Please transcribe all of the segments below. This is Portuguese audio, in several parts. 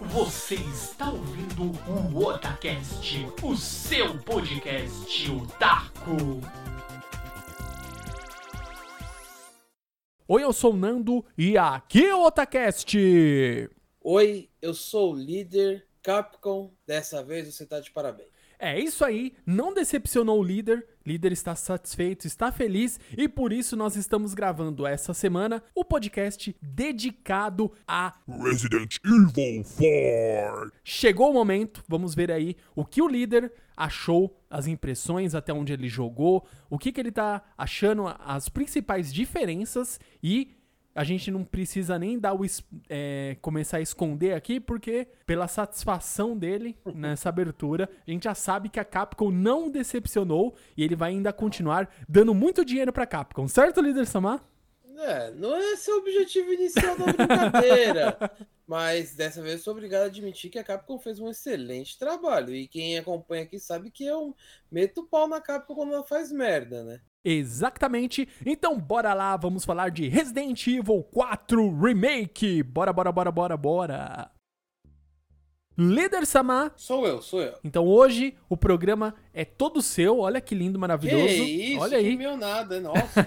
Você está ouvindo o Otacast, o seu podcast otaku. Oi, eu sou o Nando e aqui é o Otacast. Oi, eu sou o líder Capcom. Dessa vez você tá de parabéns. É isso aí, não decepcionou o líder, líder está satisfeito, está feliz e por isso nós estamos gravando essa semana o podcast dedicado a Resident Evil 4. Chegou o momento, vamos ver aí o que o líder achou, as impressões, até onde ele jogou, o que, que ele tá achando, as principais diferenças e a gente não precisa nem dar o é, começar a esconder aqui, porque pela satisfação dele nessa abertura, a gente já sabe que a Capcom não decepcionou e ele vai ainda continuar dando muito dinheiro pra Capcom, certo, líder Samar? É, não é esse o objetivo inicial da brincadeira. Mas dessa vez eu sou obrigado a admitir que a Capcom fez um excelente trabalho. E quem acompanha aqui sabe que eu meto o pau na Capcom quando ela faz merda, né? Exatamente. Então bora lá, vamos falar de Resident Evil 4 Remake. Bora, bora, bora, bora, bora. Líder Samar. Sou eu, sou eu. Então hoje o programa é todo seu. Olha que lindo, maravilhoso. Que isso, Olha que aí. meu nada, nossa.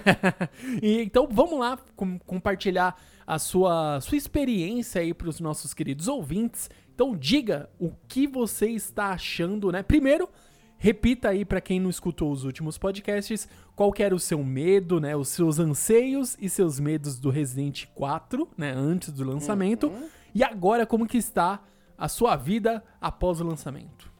e então vamos lá com- compartilhar a sua, sua experiência aí para os nossos queridos ouvintes. Então diga o que você está achando, né? Primeiro, repita aí para quem não escutou os últimos podcasts, qual que era o seu medo, né? Os seus anseios e seus medos do Resident 4, né? Antes do lançamento. E agora como que está a sua vida após o lançamento?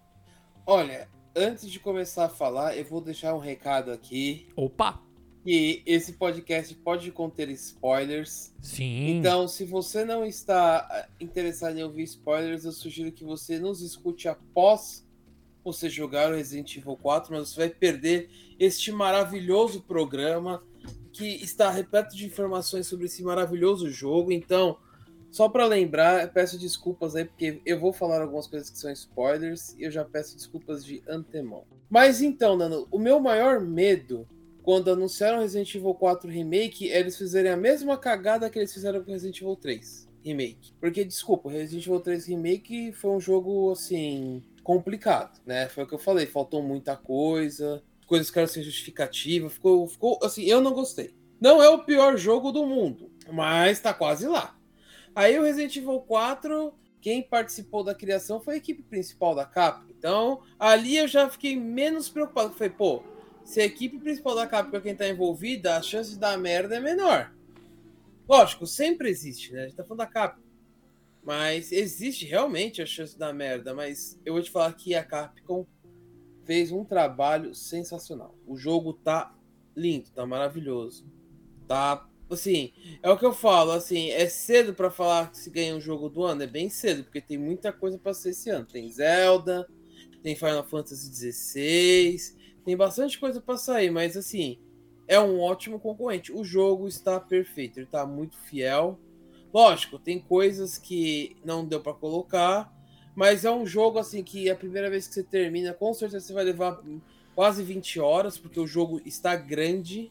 Olha, antes de começar a falar, eu vou deixar um recado aqui. Opa! Que esse podcast pode conter spoilers. Sim. Então, se você não está ah, interessado em ouvir spoilers, eu sugiro que você nos escute após você jogar o Resident Evil 4, mas você vai perder este maravilhoso programa que está repleto de informações sobre esse maravilhoso jogo. Então, só para lembrar, peço desculpas aí, porque eu vou falar algumas coisas que são spoilers e eu já peço desculpas de antemão. Mas então, Nano, o meu maior medo quando anunciaram Resident Evil 4 Remake, é eles fizerem a mesma cagada que eles fizeram com Resident Evil 3 Remake. Porque, desculpa, Resident Evil 3 Remake foi um jogo, assim, complicado, né? Foi o que eu falei, faltou muita coisa, coisas que eram sem justificativa, ficou, ficou, assim, eu não gostei. Não é o pior jogo do mundo, mas tá quase lá. Aí o Resident Evil 4, quem participou da criação foi a equipe principal da Capcom. Então, ali eu já fiquei menos preocupado. Falei, pô, se a equipe principal da Capcom é quem tá envolvida, a chance de dar merda é menor. Lógico, sempre existe, né? A gente tá falando da Capcom. Mas existe realmente a chance dar merda. Mas eu vou te falar que a Capcom fez um trabalho sensacional. O jogo tá lindo, tá maravilhoso. Tá, assim, é o que eu falo, assim, é cedo para falar que se ganha um jogo do ano, é bem cedo, porque tem muita coisa para ser esse ano. Tem Zelda, tem Final Fantasy XVI, tem bastante coisa para sair, mas assim, é um ótimo concorrente. O jogo está perfeito, ele está muito fiel. Lógico, tem coisas que não deu para colocar, mas é um jogo assim que a primeira vez que você termina, com certeza você vai levar quase 20 horas, porque o jogo está grande.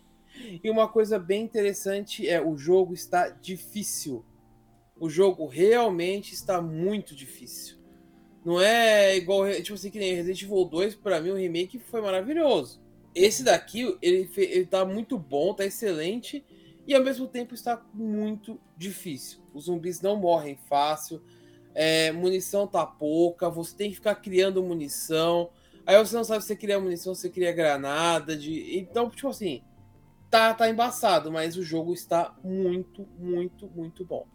E uma coisa bem interessante é o jogo está difícil. O jogo realmente está muito difícil. Não é igual, tipo assim, que nem Resident Evil 2, para mim o remake foi maravilhoso. Esse daqui, ele, ele tá muito bom, tá excelente, e ao mesmo tempo está muito difícil. Os zumbis não morrem fácil, é, munição tá pouca, você tem que ficar criando munição. Aí você não sabe se você cria munição, se você cria granada. De... Então, tipo assim, tá, tá embaçado, mas o jogo está muito, muito, muito bom.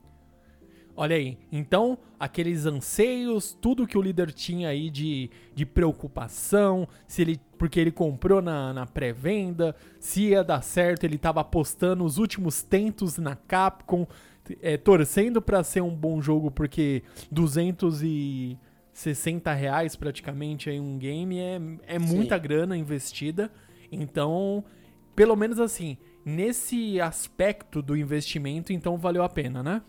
Olha aí, então aqueles anseios, tudo que o líder tinha aí de, de preocupação, se ele porque ele comprou na, na pré-venda, se ia dar certo, ele tava apostando os últimos tentos na Capcom, é, torcendo pra ser um bom jogo, porque 260 reais praticamente aí um game é, é muita grana investida, então, pelo menos assim, nesse aspecto do investimento, então valeu a pena, né?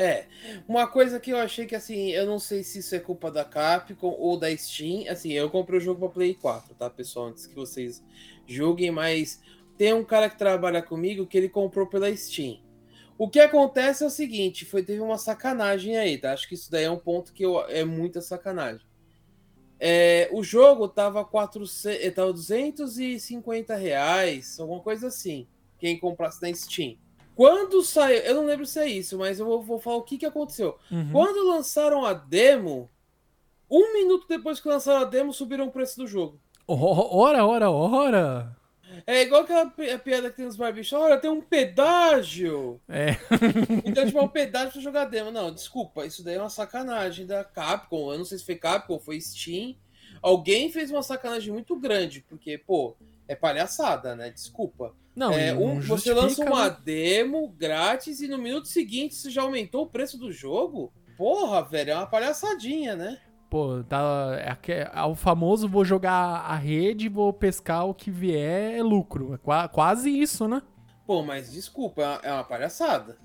É, uma coisa que eu achei que assim, eu não sei se isso é culpa da Capcom ou da Steam. Assim, eu comprei o jogo pra Play 4, tá, pessoal? Antes que vocês julguem, mas tem um cara que trabalha comigo que ele comprou pela Steam. O que acontece é o seguinte, foi teve uma sacanagem aí, tá? Acho que isso daí é um ponto que eu, é muita sacanagem. É, o jogo tava, 400, eh, tava 250 reais, alguma coisa assim. Quem comprasse na Steam. Quando saiu, eu não lembro se é isso, mas eu vou, vou falar o que, que aconteceu. Uhum. Quando lançaram a demo, um minuto depois que lançaram a demo, subiram o preço do jogo. Ora, ora, ora. É igual aquela piada que tem nos barbichos. Olha, tem um pedágio. É. Então, tipo, é um pedágio pra jogar demo. Não, desculpa, isso daí é uma sacanagem da Capcom. Eu não sei se foi Capcom ou foi Steam. Alguém fez uma sacanagem muito grande, porque, pô, é palhaçada, né? Desculpa. Não, É, um- não você lança uma né? demo grátis e no minuto seguinte você já aumentou o preço do jogo? Porra, velho, é uma palhaçadinha, né? Pô, tá, é, aque- é o famoso vou jogar a rede, vou pescar o que vier, é lucro. É qua- quase isso, né? Pô, mas desculpa, é uma- é palhaçada.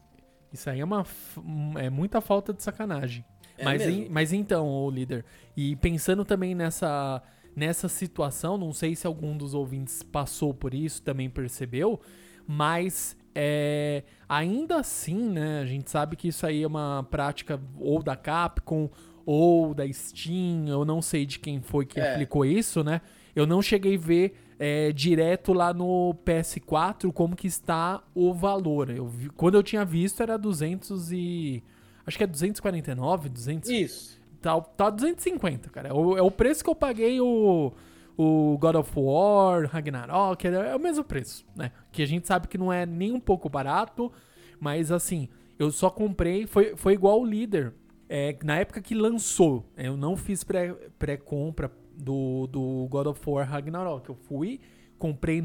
Isso aí é uma um- é muita falta de sacanagem. É mas, em- mas então, ô líder, e pensando também nessa nessa situação, não sei se algum dos ouvintes passou por isso, também percebeu, mas é, ainda assim, né, a gente sabe que isso aí é uma prática ou da Capcom ou da Steam, eu não sei de quem foi que É. aplicou isso, né? Eu não cheguei a ver é, direto lá no PS4 como que está o valor. Eu vi- quando eu tinha visto era 200 e... Acho que é 249, 200... Isso. Tá, tá 250, cara. É o, é o preço que eu paguei o, o God of War, Ragnarok, é, é o mesmo preço, né? Que a gente sabe que não é nem um pouco barato, mas assim, eu só comprei, foi, foi igual o líder. É, na época que lançou, eu não fiz pré- pré-compra do, do God of War Ragnarok. Eu fui, comprei,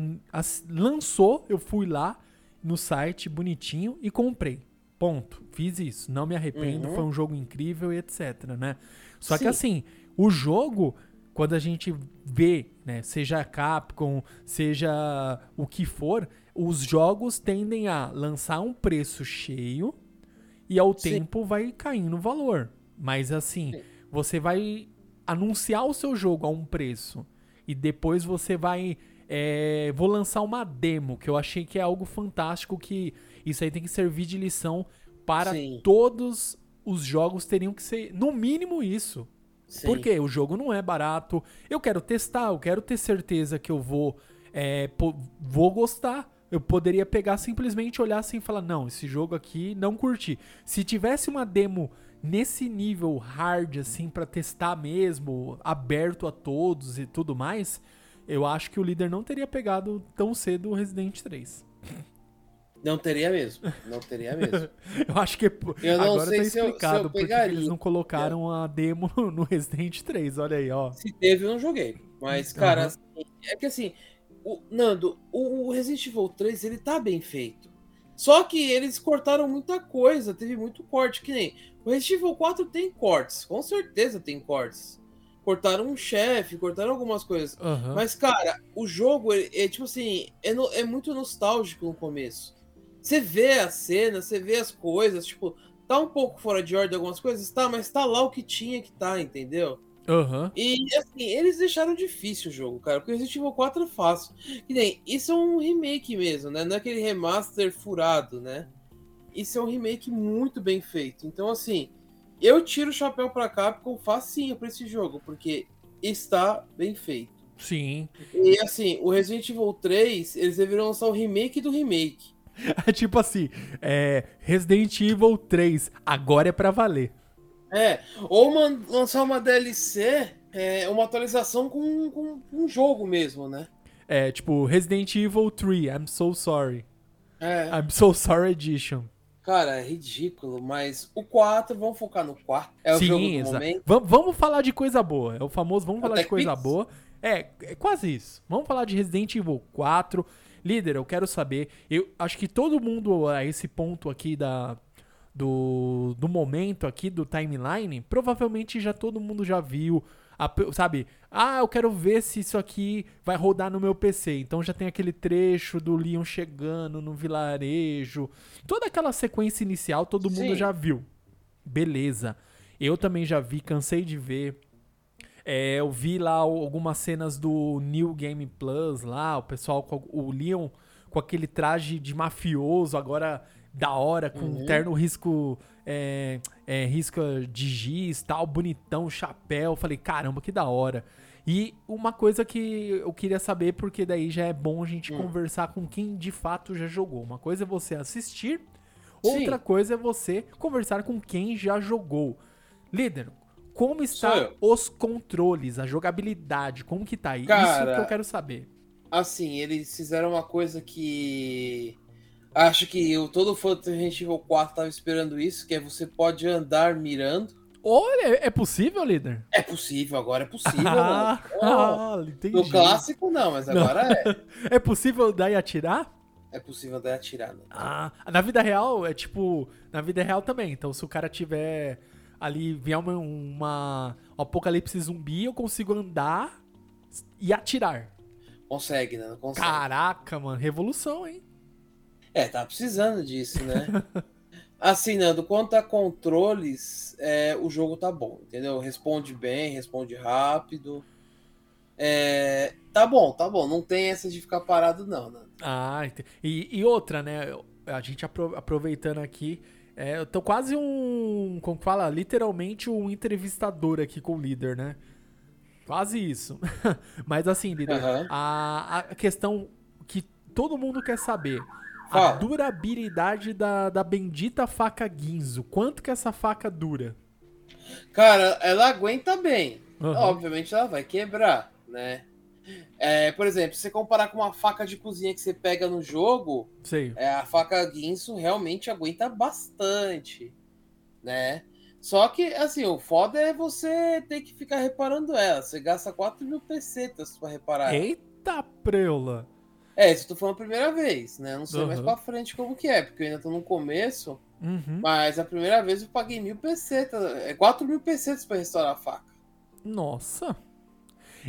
lançou, eu fui lá no site bonitinho e comprei. Ponto. Fiz isso. Não me arrependo. Uhum. Foi um jogo incrível e etc, né? Só que Sim. assim, o jogo, quando a gente vê, né, seja Capcom, seja o que for, os jogos tendem a lançar um preço cheio e ao Sim. tempo vai caindo o valor. Mas assim, Sim. você vai anunciar o seu jogo a um preço e depois você vai. é, vou lançar uma demo, que eu achei que é algo fantástico, que isso aí tem que servir de lição para Sim. todos os jogos teriam que ser, no mínimo, isso. Sim. Porque o jogo não é barato. Eu quero testar, eu quero ter certeza que eu vou, é, vou gostar. Eu poderia pegar simplesmente olhar assim e falar: não, esse jogo aqui não curti. Se tivesse uma demo nesse nível hard, assim, pra testar mesmo, aberto a todos e tudo mais, eu acho que o líder não teria pegado tão cedo o Resident 3. Não teria mesmo. Não teria mesmo. Eu acho que Eu não agora sei tá se eu- se eu explicado porque eles não colocaram a demo no Resident 3. Olha aí, ó. Se teve, eu não joguei. Mas, cara, assim, é que assim, o, Nando, o, o Resident Evil 3, ele tá bem feito. Só que eles cortaram muita coisa, teve muito corte, que nem o Resident Evil 4 tem cortes, com certeza tem cortes. Cortaram um chefe, cortaram algumas coisas. Aham. Mas, cara, o jogo é, é, tipo assim, é, no- é muito nostálgico no começo. Você vê a cena, você vê as coisas, tipo, tá um pouco fora de ordem algumas coisas, tá, mas tá lá o que tinha que tá, entendeu? Aham. E assim, eles deixaram difícil o jogo, cara, porque o Resident Evil 4 é fácil. E nem, isso é um remake mesmo, né? Não é aquele remaster furado, né? Isso é um remake muito bem feito. Então, assim, eu tiro o chapéu pra Capcom facinho pra esse jogo, porque está bem feito. Sim. E assim, o Resident Evil 3, eles deveriam lançar o remake do remake. É tipo assim, é, Resident Evil 3, agora é pra valer. É, ou man- lançar uma DLC, é, uma atualização com, com um jogo mesmo, né? É tipo Resident Evil 3, I'm so sorry. É, I'm so sorry edition. cara, é ridículo, mas o 4, vamos focar no 4. É o jogo do momento. Vam- Vamos falar de coisa boa. É o famoso vamos falar de Tech coisa Pix? boa. É, é quase isso. Vamos falar de Resident Evil 4. Líder, eu quero saber. Eu acho que todo mundo a esse ponto aqui da do, do momento aqui do timeline, provavelmente já todo mundo já viu, a sabe? Ah, eu quero ver se isso aqui vai rodar no meu PC. Então já tem aquele trecho do Leon chegando no vilarejo, toda aquela sequência inicial, todo mundo Sim. já viu. Beleza. Eu também já vi, cansei de ver. É, eu vi lá algumas cenas do New Game Plus lá, o pessoal com o Leon com aquele traje de mafioso, agora da hora, com Uhum. terno risco. É, é, risca de giz, tal, bonitão, chapéu. Falei, caramba, que da hora. E uma coisa que eu queria saber, porque daí já é bom a gente Hum. conversar com quem de fato já jogou. Uma coisa é você assistir, Sim. outra coisa é você conversar com quem já jogou. Líder, como está os controles, a jogabilidade, como que tá aí? Isso Cara, que eu quero saber. Assim, eles fizeram uma coisa que. Acho que eu, todo fã do Resident Evil 4 tava esperando isso, que é você pode andar mirando. Olha, é possível, líder? É possível, agora é possível, Ah, mano. Oh, entendi. no clássico não, mas Não. agora é. É possível dar e atirar? É possível andar e atirar, né? Ah, na vida real é tipo. Na vida real também. Então, se o cara tiver ali, vier uma, uma um apocalipse zumbi, eu consigo andar e atirar. Consegue, né? Consegue. Caraca, mano, revolução, hein? É, tá precisando disso, né? assim, Nando, quanto a controles, é, o jogo tá bom, entendeu? Responde bem, responde rápido. É, tá bom, tá bom. Não tem essa de ficar parado, não, Nando. Ah, e, e outra, né? A gente apro- aproveitando aqui. É, eu tô quase um. Como fala? Literalmente um entrevistador aqui com o líder, né? Quase isso. Mas assim, líder, Aham. a, a questão que todo mundo quer saber. A durabilidade da, da bendita faca Guinzo. Quanto que essa faca dura? Cara, ela aguenta bem. Aham. Obviamente ela vai quebrar, né? É, por exemplo, se você comparar com uma faca de cozinha que você pega no jogo, é, a faca Guinso realmente aguenta bastante, né? Só que, assim, o foda é você ter que ficar reparando ela. Você gasta 4 mil pesetas pra reparar. Eita preula. É, isso eu tô falando a primeira vez, né? Não sei mais Aham. pra frente como que é, porque eu ainda tô no começo. Uhum. Mas a primeira vez eu paguei mil pesetas. É 4 mil pesetas pra restaurar a faca. Nossa.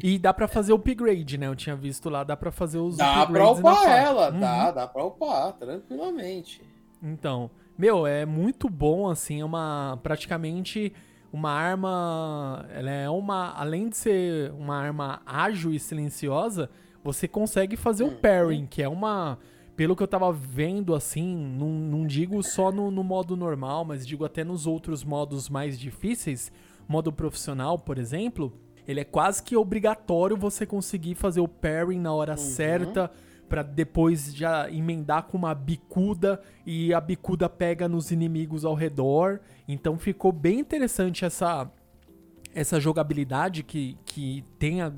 E dá pra fazer o upgrade, né? Eu tinha visto lá, dá pra fazer os Dá pra upgrades na upar faca. ela, Uhum. dá, dá pra upar, tranquilamente. Então, meu, é muito bom, assim, é uma, praticamente uma arma, ela é uma, além de ser uma arma ágil e silenciosa, você consegue fazer o Uhum. parrying, que é uma, pelo que eu tava vendo, assim, não, não digo só no, no modo normal, mas digo até nos outros modos mais difíceis, modo profissional, por exemplo, ele é quase que obrigatório você conseguir fazer o parrying na hora certa, Pra depois já emendar com uma bicuda e a bicuda pega nos inimigos ao redor. Então ficou bem interessante essa essa jogabilidade que, que tem. a-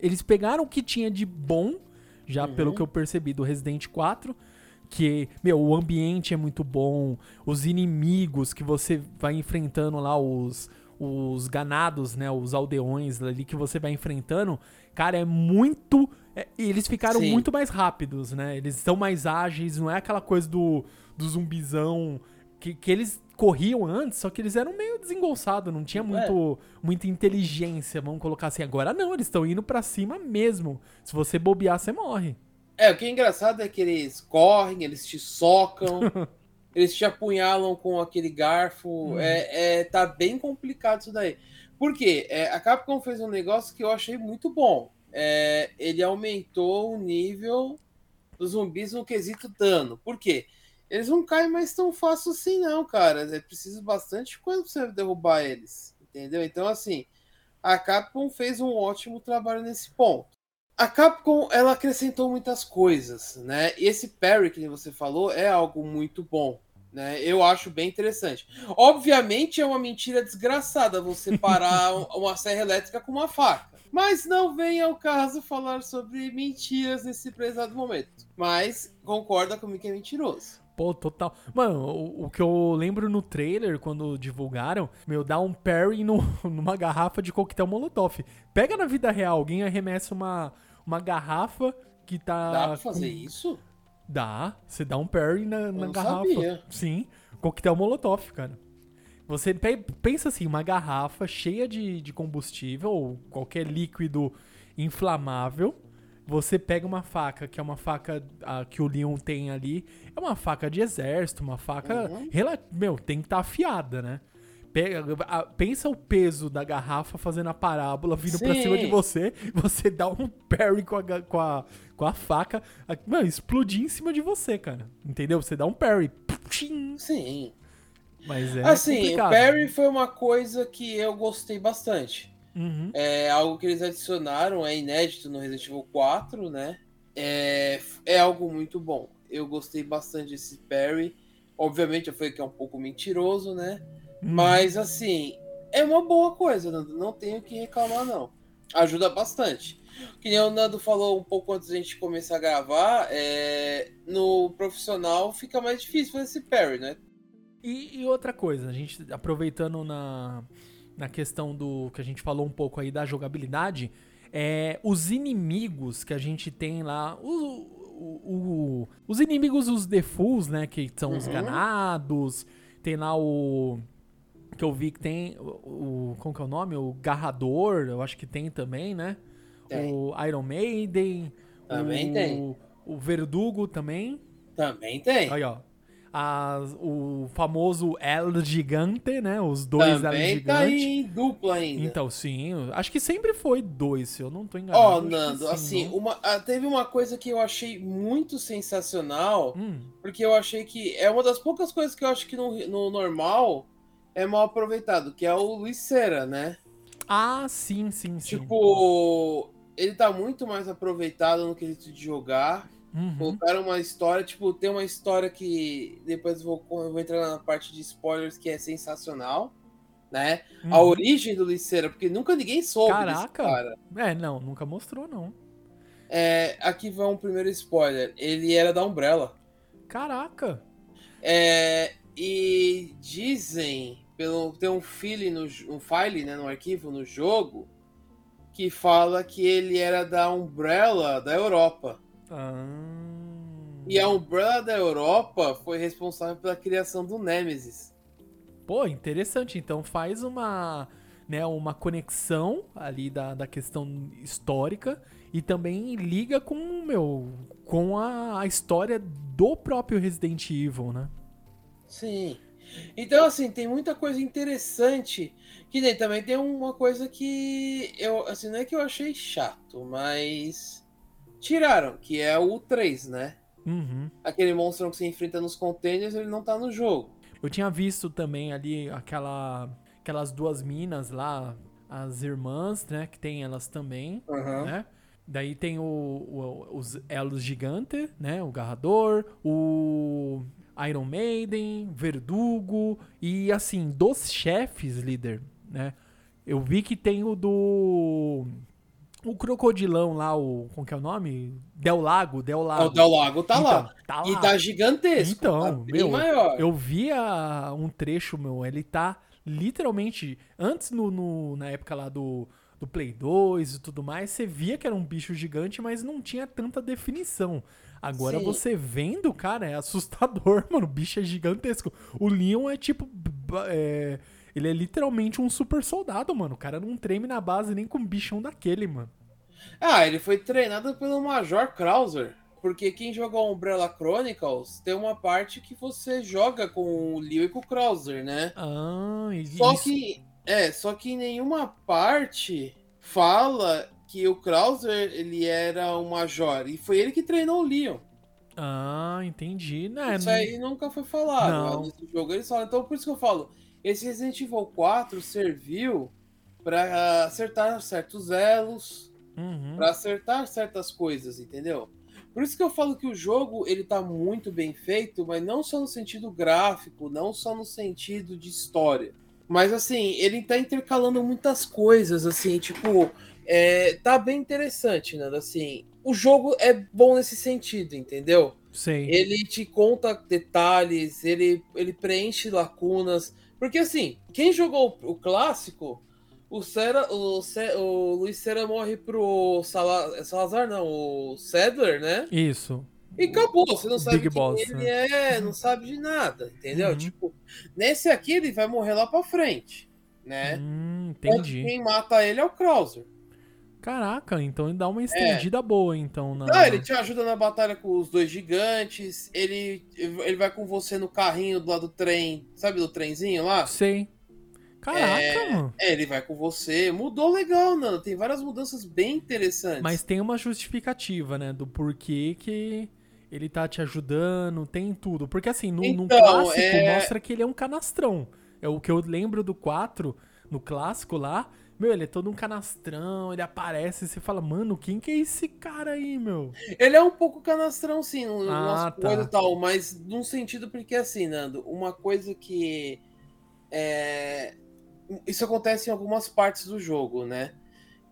eles pegaram o que tinha de bom, já pelo que eu percebi do Resident 4. Que, meu, o ambiente é muito bom, os inimigos que você vai enfrentando lá, os, os ganados, né? Os aldeões ali que você vai enfrentando, cara, é muito. é, eles ficaram Sim. muito mais rápidos, né? Eles são mais ágeis, não é aquela coisa do, do zumbizão que, que eles corriam antes, só que eles eram meio desengonçados, não tinha muito, muita inteligência, vamos colocar assim. Agora não, eles estão indo pra cima mesmo. Se você bobear, você morre. É, o que é engraçado é que eles correm, eles te socam, eles te apunhalam com aquele garfo. Uhum. É, é, tá bem complicado isso daí. Por quê? É, a Capcom fez um negócio que eu achei muito bom. É, ele aumentou o nível dos zumbis no quesito dano. Por quê? Eles não caem mais tão fácil assim, não, cara. É preciso bastante coisa pra você derrubar eles. Entendeu? Então, assim, a Capcom fez um ótimo trabalho nesse ponto. A Capcom, ela acrescentou muitas coisas, né? E esse parry que você falou é algo muito bom, né? Eu acho bem interessante. Obviamente é uma mentira desgraçada você parar um- uma serra elétrica com uma faca. Mas não vem ao caso falar sobre mentiras nesse prezado momento. Mas concorda comigo que é mentiroso. Pô, total. Mano, o, o que eu lembro no trailer, quando divulgaram, meu, dá um parry no- numa garrafa de coquetel molotov. Pega na vida real, alguém arremessa uma, uma garrafa que tá. Dá pra fazer com- isso? Dá. Você dá um parry na, na garrafa. sabia. Sim. Coquetel molotov, cara. Você pe- pensa assim, uma garrafa cheia de, de combustível ou qualquer líquido inflamável. Você pega uma faca, que é uma faca ah, que o Leon tem ali. É uma faca de exército, uma faca. Uhum. Meu, tem que estar afiada, né? Pega, a- pensa o peso da garrafa fazendo a parábola vindo pra Sim. cima de você, você dá um parry com a, com a, com a faca, a- mano, explodir em cima de você, cara. Entendeu? Você dá um parry. Sim. Mas é assim, complicado. o Perry foi uma coisa que eu gostei bastante. Uhum. É algo que eles adicionaram, é inédito no Resident Evil 4, né? É, é algo muito bom. Eu gostei bastante desse Perry. Obviamente, eu falei que é um pouco mentiroso, né? Uhum. Mas, assim, é uma boa coisa, Nando. Não tenho o que reclamar, não. Ajuda bastante. Que nem o Nando falou um pouco antes da gente começar a gravar, é, no profissional fica mais difícil fazer esse parry, né? E, e outra coisa, a gente aproveitando na, na questão do que a gente falou um pouco aí da jogabilidade, é os inimigos que a gente tem lá, o, o- o- os inimigos, os defaults, né, que são os Uhum. ganados, tem lá o que eu vi que tem o, o- como que é o nome? O Garrador, eu acho que tem também, né? Tem. O Iron Maiden, Também o, tem. o Verdugo também. Também tem. Aí, ó. As- o famoso El Gigante, né? Os dois El Também tá Gigante. em dupla ainda. Então, sim. Acho que sempre foi dois, se eu não tô enganado. Ó, que Nando, sim, assim, não? uma, ah, teve uma coisa que eu achei muito sensacional, Hum, porque eu achei que é uma das poucas coisas que eu acho que no, no normal é mal aproveitado, que é o Luiz Cera, né? Ah, sim, sim, sim. Tipo, ele tá muito mais aproveitado no quesito de jogar. Uhum. Colocaram uma história, tipo, tem uma história que depois eu vou, eu vou entrar na parte de spoilers que é sensacional, né? A Uhum. origem do Liceira, porque nunca ninguém soube Caraca. cara. É, não, nunca mostrou, não. É, aqui vai um primeiro spoiler. Ele era da Umbrella. Caraca. É, e dizem, pelo tem um file no um file, né, no arquivo no jogo que fala que ele era da Umbrella da Europa. Ah. E a Umbrella da Europa foi responsável pela criação do Nemesis. Pô, interessante. Então faz uma, né, uma conexão ali da, da questão histórica e também liga com, meu, com a, a história do próprio Resident Evil, né? Sim. Então, assim, tem muita coisa interessante. Que nem também tem uma coisa que eu, assim, não é que eu achei chato, mas tiraram, que é o 3, né? Uhum. Aquele monstro que você enfrenta nos containers, ele não tá no jogo. Eu tinha visto também ali aquela, aquelas duas minas lá, as irmãs, né? Que tem elas também, né? Daí tem o, o- os elos gigante, né? O Garrador, o Iron Maiden, Verdugo e assim, dos chefes, líder, né? Eu vi que tem o do o crocodilão lá, o como que é o nome? Del Lago, Del Lago. O Del Lago tá Então, lá. Tá E lá. tá gigantesco. Então, tá meu, maior. Eu via um trecho, meu, ele tá literalmente. Antes, no, no- na época lá do, do Play 2 e tudo mais, você via que era um bicho gigante, mas não tinha tanta definição. Agora Sim. você vendo, cara, é assustador, mano. O bicho é gigantesco. O Leon é tipo. é, ele é literalmente um super soldado, mano. O cara não treme na base nem com um bichão daquele, mano. Ah, ele foi treinado pelo Major Krauser. Porque quem jogou Umbrella Chronicles tem uma parte que você joga com o Leo e com o Krauser, né? Ah, e Só isso- que. É, só que em nenhuma parte fala que o Krauser ele era um Major. E foi ele que treinou o Leon. Ah, entendi. Né, Isso aí nunca foi falado. Não. Nesse jogo eles falam. Então por isso que eu falo. Esse Resident Evil 4 serviu pra acertar certos elos. Uhum. Pra acertar certas coisas, entendeu? Por isso que eu falo que o jogo ele tá muito bem feito, mas não só no sentido gráfico, não só no sentido de história. Mas assim, ele tá intercalando muitas coisas, assim, tipo, é, tá bem interessante, Nando, assim. O jogo é bom nesse sentido, entendeu? Sei. Ele te conta detalhes, ele, ele preenche lacunas. Porque assim, quem jogou o clássico, o, Cera, o, o Luiz Cera morre pro Sala- Salazar, não, o Cedler, né? Isso. E acabou, você não sabe Big quem Boss, ele né? é, não sabe de nada, entendeu? Uhum. Tipo, nesse aqui ele vai morrer lá pra frente, né? Hum, Tanto entendi. Quem mata ele é o Krauser. Caraca, então ele dá uma estendida boa, então. Na... Ah, ele te ajuda na batalha com os dois gigantes. Ele, ele vai com você no carrinho do lado do trem. Sabe do trenzinho lá? Sei. Caraca, É, mano. É, ele vai com você. Mudou legal, Nando. Tem várias mudanças bem interessantes. Mas tem uma justificativa, né? Do porquê que ele tá te ajudando, tem tudo. Porque assim, no, no Então, clássico é- mostra que ele é um canastrão. É o que eu lembro do 4, no clássico lá. Meu, ele é todo um canastrão, ele aparece e você fala, mano, quem que é esse cara aí, meu? Ele é um pouco canastrão, sim, no Ah, tá. coisa e tal, mas num sentido porque assim, Nando, uma coisa que é, isso acontece em algumas partes do jogo, né?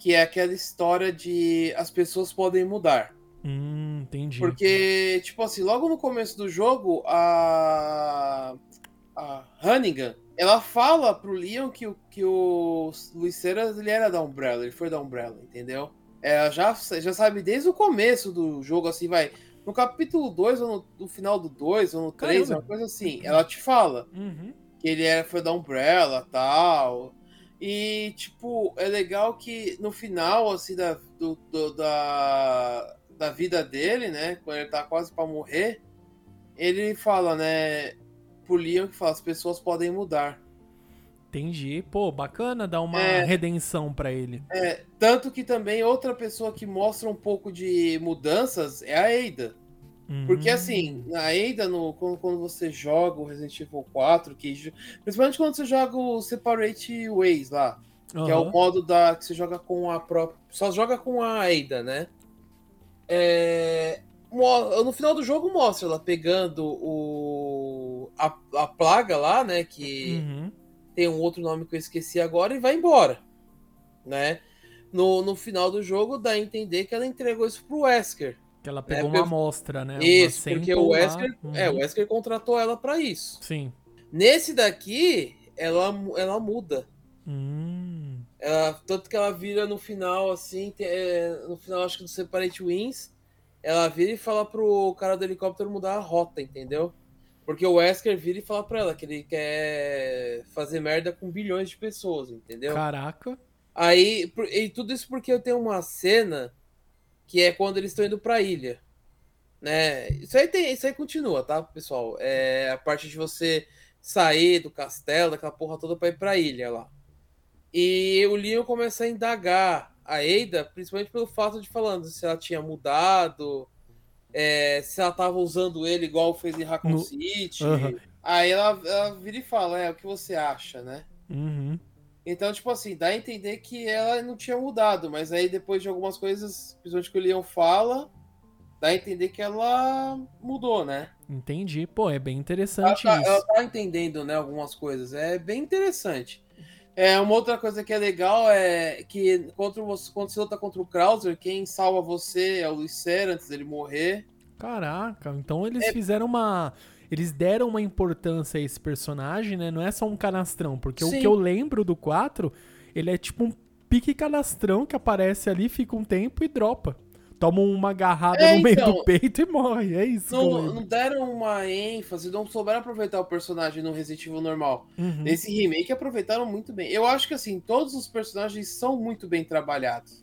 Que é aquela história de as pessoas podem mudar. Hum, entendi. Porque, tipo assim, logo no começo do jogo, a. A Hannigan, ela fala pro Leon que, o- que o Luiz Ceras ele era da Umbrella, ele foi da Umbrella, entendeu? Ela já, já sabe desde o começo do jogo, assim, vai. No capítulo 2, ou no, no final do 2, ou no 3, Caramba. uma coisa assim. Ela te fala Uhum. que ele era, foi da Umbrella tal. E, tipo, é legal que no final, assim, da, do, do- da, da vida dele, né? Quando ele tá quase pra morrer, ele fala, né? Pro Leon que fala, as pessoas podem mudar. Entendi. Pô, bacana dar uma É. redenção pra ele. É, tanto que também outra pessoa que mostra um pouco de mudanças é a Ada. Porque Hum. assim, a Ada, no, quando, quando você joga o Resident Evil 4, que, principalmente quando você joga o Separate Ways lá, que é o modo da que você joga com a própria. Só joga com a Ada, né? É, no final do jogo mostra ela pegando o a, a plaga lá, né? Que Uhum. tem um outro nome que eu esqueci agora e vai embora, né? No, no final do jogo dá a entender que ela entregou isso pro Wesker. Que ela pegou porque uma amostra, né? Uma isso, porque sample o lá. Wesker, é, Uhum. o Wesker contratou ela pra isso. Sim. Nesse daqui, ela, ela muda. Hum. Ela, tanto que ela vira no final, assim, é, no final acho que do Separate Wins, ela vira e fala pro cara do helicóptero mudar a rota, entendeu? Porque o Wesker vira e fala pra ela que ele quer fazer merda com bilhões de pessoas, entendeu? Caraca. Aí, e tudo isso porque eu tenho uma cena que é quando eles estão indo pra ilha. Né? Isso aí tem, isso aí continua, tá, pessoal? É a parte de você sair do castelo, daquela porra toda pra ir pra ilha lá. E o Leon começa a indagar a Ada, principalmente pelo fato de falando se ela tinha mudado, é, se ela tava usando ele igual fez em Raccoon No- City. Aham. Aí ela, ela vira e fala, é, o que você acha, né? Uhum. Então, tipo assim, dá a entender que ela não tinha mudado, mas aí depois de algumas coisas, principalmente que o Leon fala, dá a entender que ela mudou, né? Entendi. Pô, é bem Ela interessante tá, isso. ela tá entendendo, né, algumas coisas. É bem interessante. É, uma outra coisa que é legal é que contra você, quando você luta contra o Krauser, quem salva você é o Serra antes dele morrer. Caraca, então eles É- fizeram uma. Eles deram uma importância a esse personagem, né? Não é só um canastrão, porque o Sim. que eu lembro do 4, ele é tipo um pique canastrão que aparece ali, fica um tempo e dropa. Toma uma agarrada É, no meio então. do peito e morre. É isso. Não, não deram uma ênfase, não souberam aproveitar o personagem no Resident Evil normal. Uhum. Nesse remake aproveitaram muito bem. Eu acho que assim, todos os personagens são muito bem trabalhados.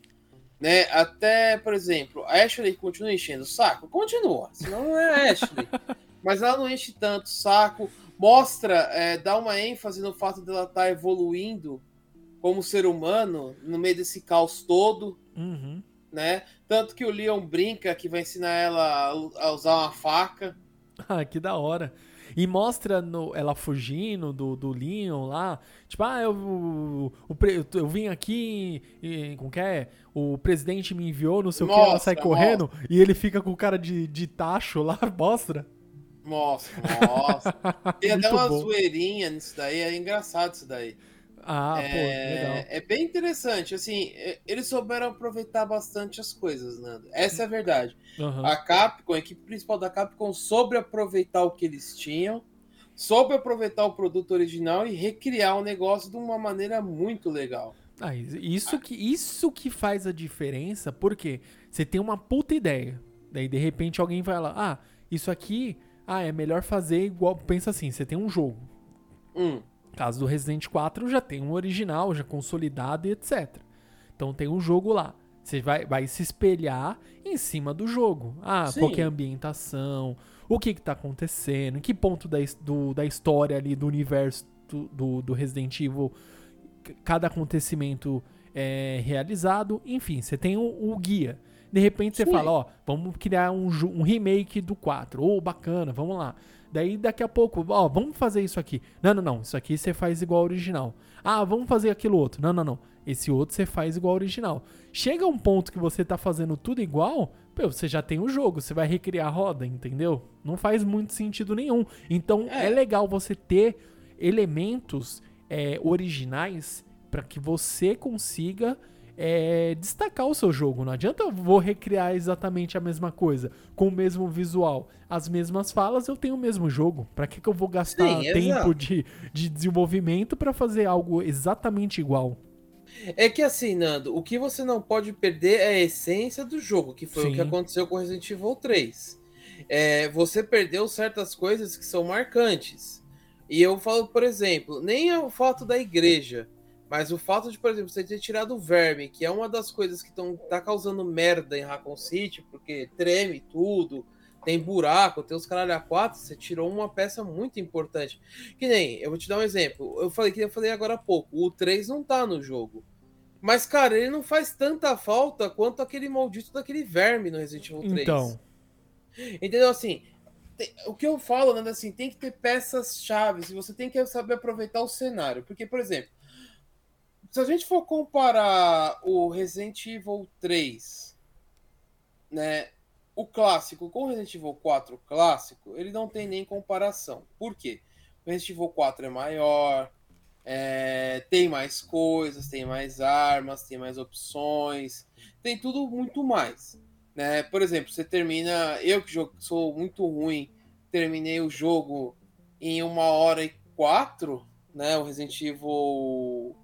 Né? Até, por exemplo, a Ashley continua enchendo o saco? Continua, senão não é a Ashley. Mas ela não enche tanto o saco. Mostra, é, dá uma ênfase no fato dela estar evoluindo como ser humano no meio desse caos todo, Uhum. Né? Tanto que o Leon brinca que vai ensinar ela a- usar uma faca. Ah, que da hora. E mostra no, ela fugindo do, do Leon lá. Tipo, ah, eu, o, eu, eu vim aqui. E, como que é? O presidente me enviou, não sei o que. Ela Mostra, sai correndo e ele fica com o cara de, de tacho lá. Mostra. Mostra, mostra. Tem até uma bom. zoeirinha nisso daí, é engraçado isso daí. Ah, pô, é, legal. é bem interessante, assim, é- eles souberam aproveitar bastante as coisas, Nando. Essa é a verdade. Aham. A Capcom, a equipe principal da Capcom, soube aproveitar o que eles tinham, soube aproveitar o produto original e recriar o negócio de uma maneira muito legal. Ah, isso que, isso que faz a diferença, porque você tem uma puta ideia. Daí, de repente, alguém vai lá, ah, isso aqui, ah, é melhor fazer igual. Pensa assim, você tem um jogo. Hum, caso do Resident 4 já tem um original, já consolidado e etc. Então tem um jogo lá. Você vai, vai se espelhar em cima do jogo. Ah, Sim. qual que é a ambientação, o que que tá acontecendo, em que ponto da, do- da história ali, do universo do, do Resident Evil, cada acontecimento é realizado. Enfim, você tem o, o guia. De repente você Sim. fala, ó, vamos criar um, um remake do 4. Ô, bacana, vamos lá. Daí daqui a pouco, ó, vamos fazer isso aqui. Não, não, não, isso aqui você faz igual ao original. Ah, vamos fazer aquilo outro. Não, não, não. Esse outro você faz igual ao original. Chega um ponto que você tá fazendo tudo igual, pô, você já tem o jogo, você vai recriar a roda, entendeu? Não faz muito sentido nenhum. Então é, É. legal você ter elementos é, originais para que você consiga é, destacar o seu jogo. Não adianta eu vou recriar exatamente a mesma coisa, com o mesmo visual, as mesmas falas, eu tenho o mesmo jogo. Pra que, que eu vou gastar Sim, tempo de, de desenvolvimento pra fazer algo exatamente igual? É que assim, Nando, o que você não pode perder é a essência do jogo, que foi Sim. o que aconteceu com Resident Evil 3. É, você perdeu certas coisas que são marcantes. E eu falo, por exemplo, nem é o fato da igreja, mas o fato de, por exemplo, você ter tirado o verme, que é uma das coisas que estão tá causando merda em Raccoon City, porque treme tudo, tem buraco, tem os caralho a quatro, você tirou uma peça muito importante. Que nem, eu vou te dar um exemplo. Eu falei que eu falei agora há pouco, o 3 não tá no jogo. Mas, cara, ele não faz tanta falta quanto aquele maldito daquele verme no Resident Evil 3. Então, Entendeu? Assim, o que eu falo, né, assim, tem que ter peças chaves e você tem que saber aproveitar o cenário. Porque, por exemplo, se a gente for comparar o Resident Evil 3, né, o clássico com o Resident Evil 4 clássico, ele não tem nem comparação. Por quê? O Resident Evil 4 é maior, é, tem mais coisas, tem mais armas, tem mais opções, tem tudo muito mais. Né? Por exemplo, você termina. Eu que jogo- sou muito ruim, terminei o jogo em uma hora e quatro, né? O Resident Evil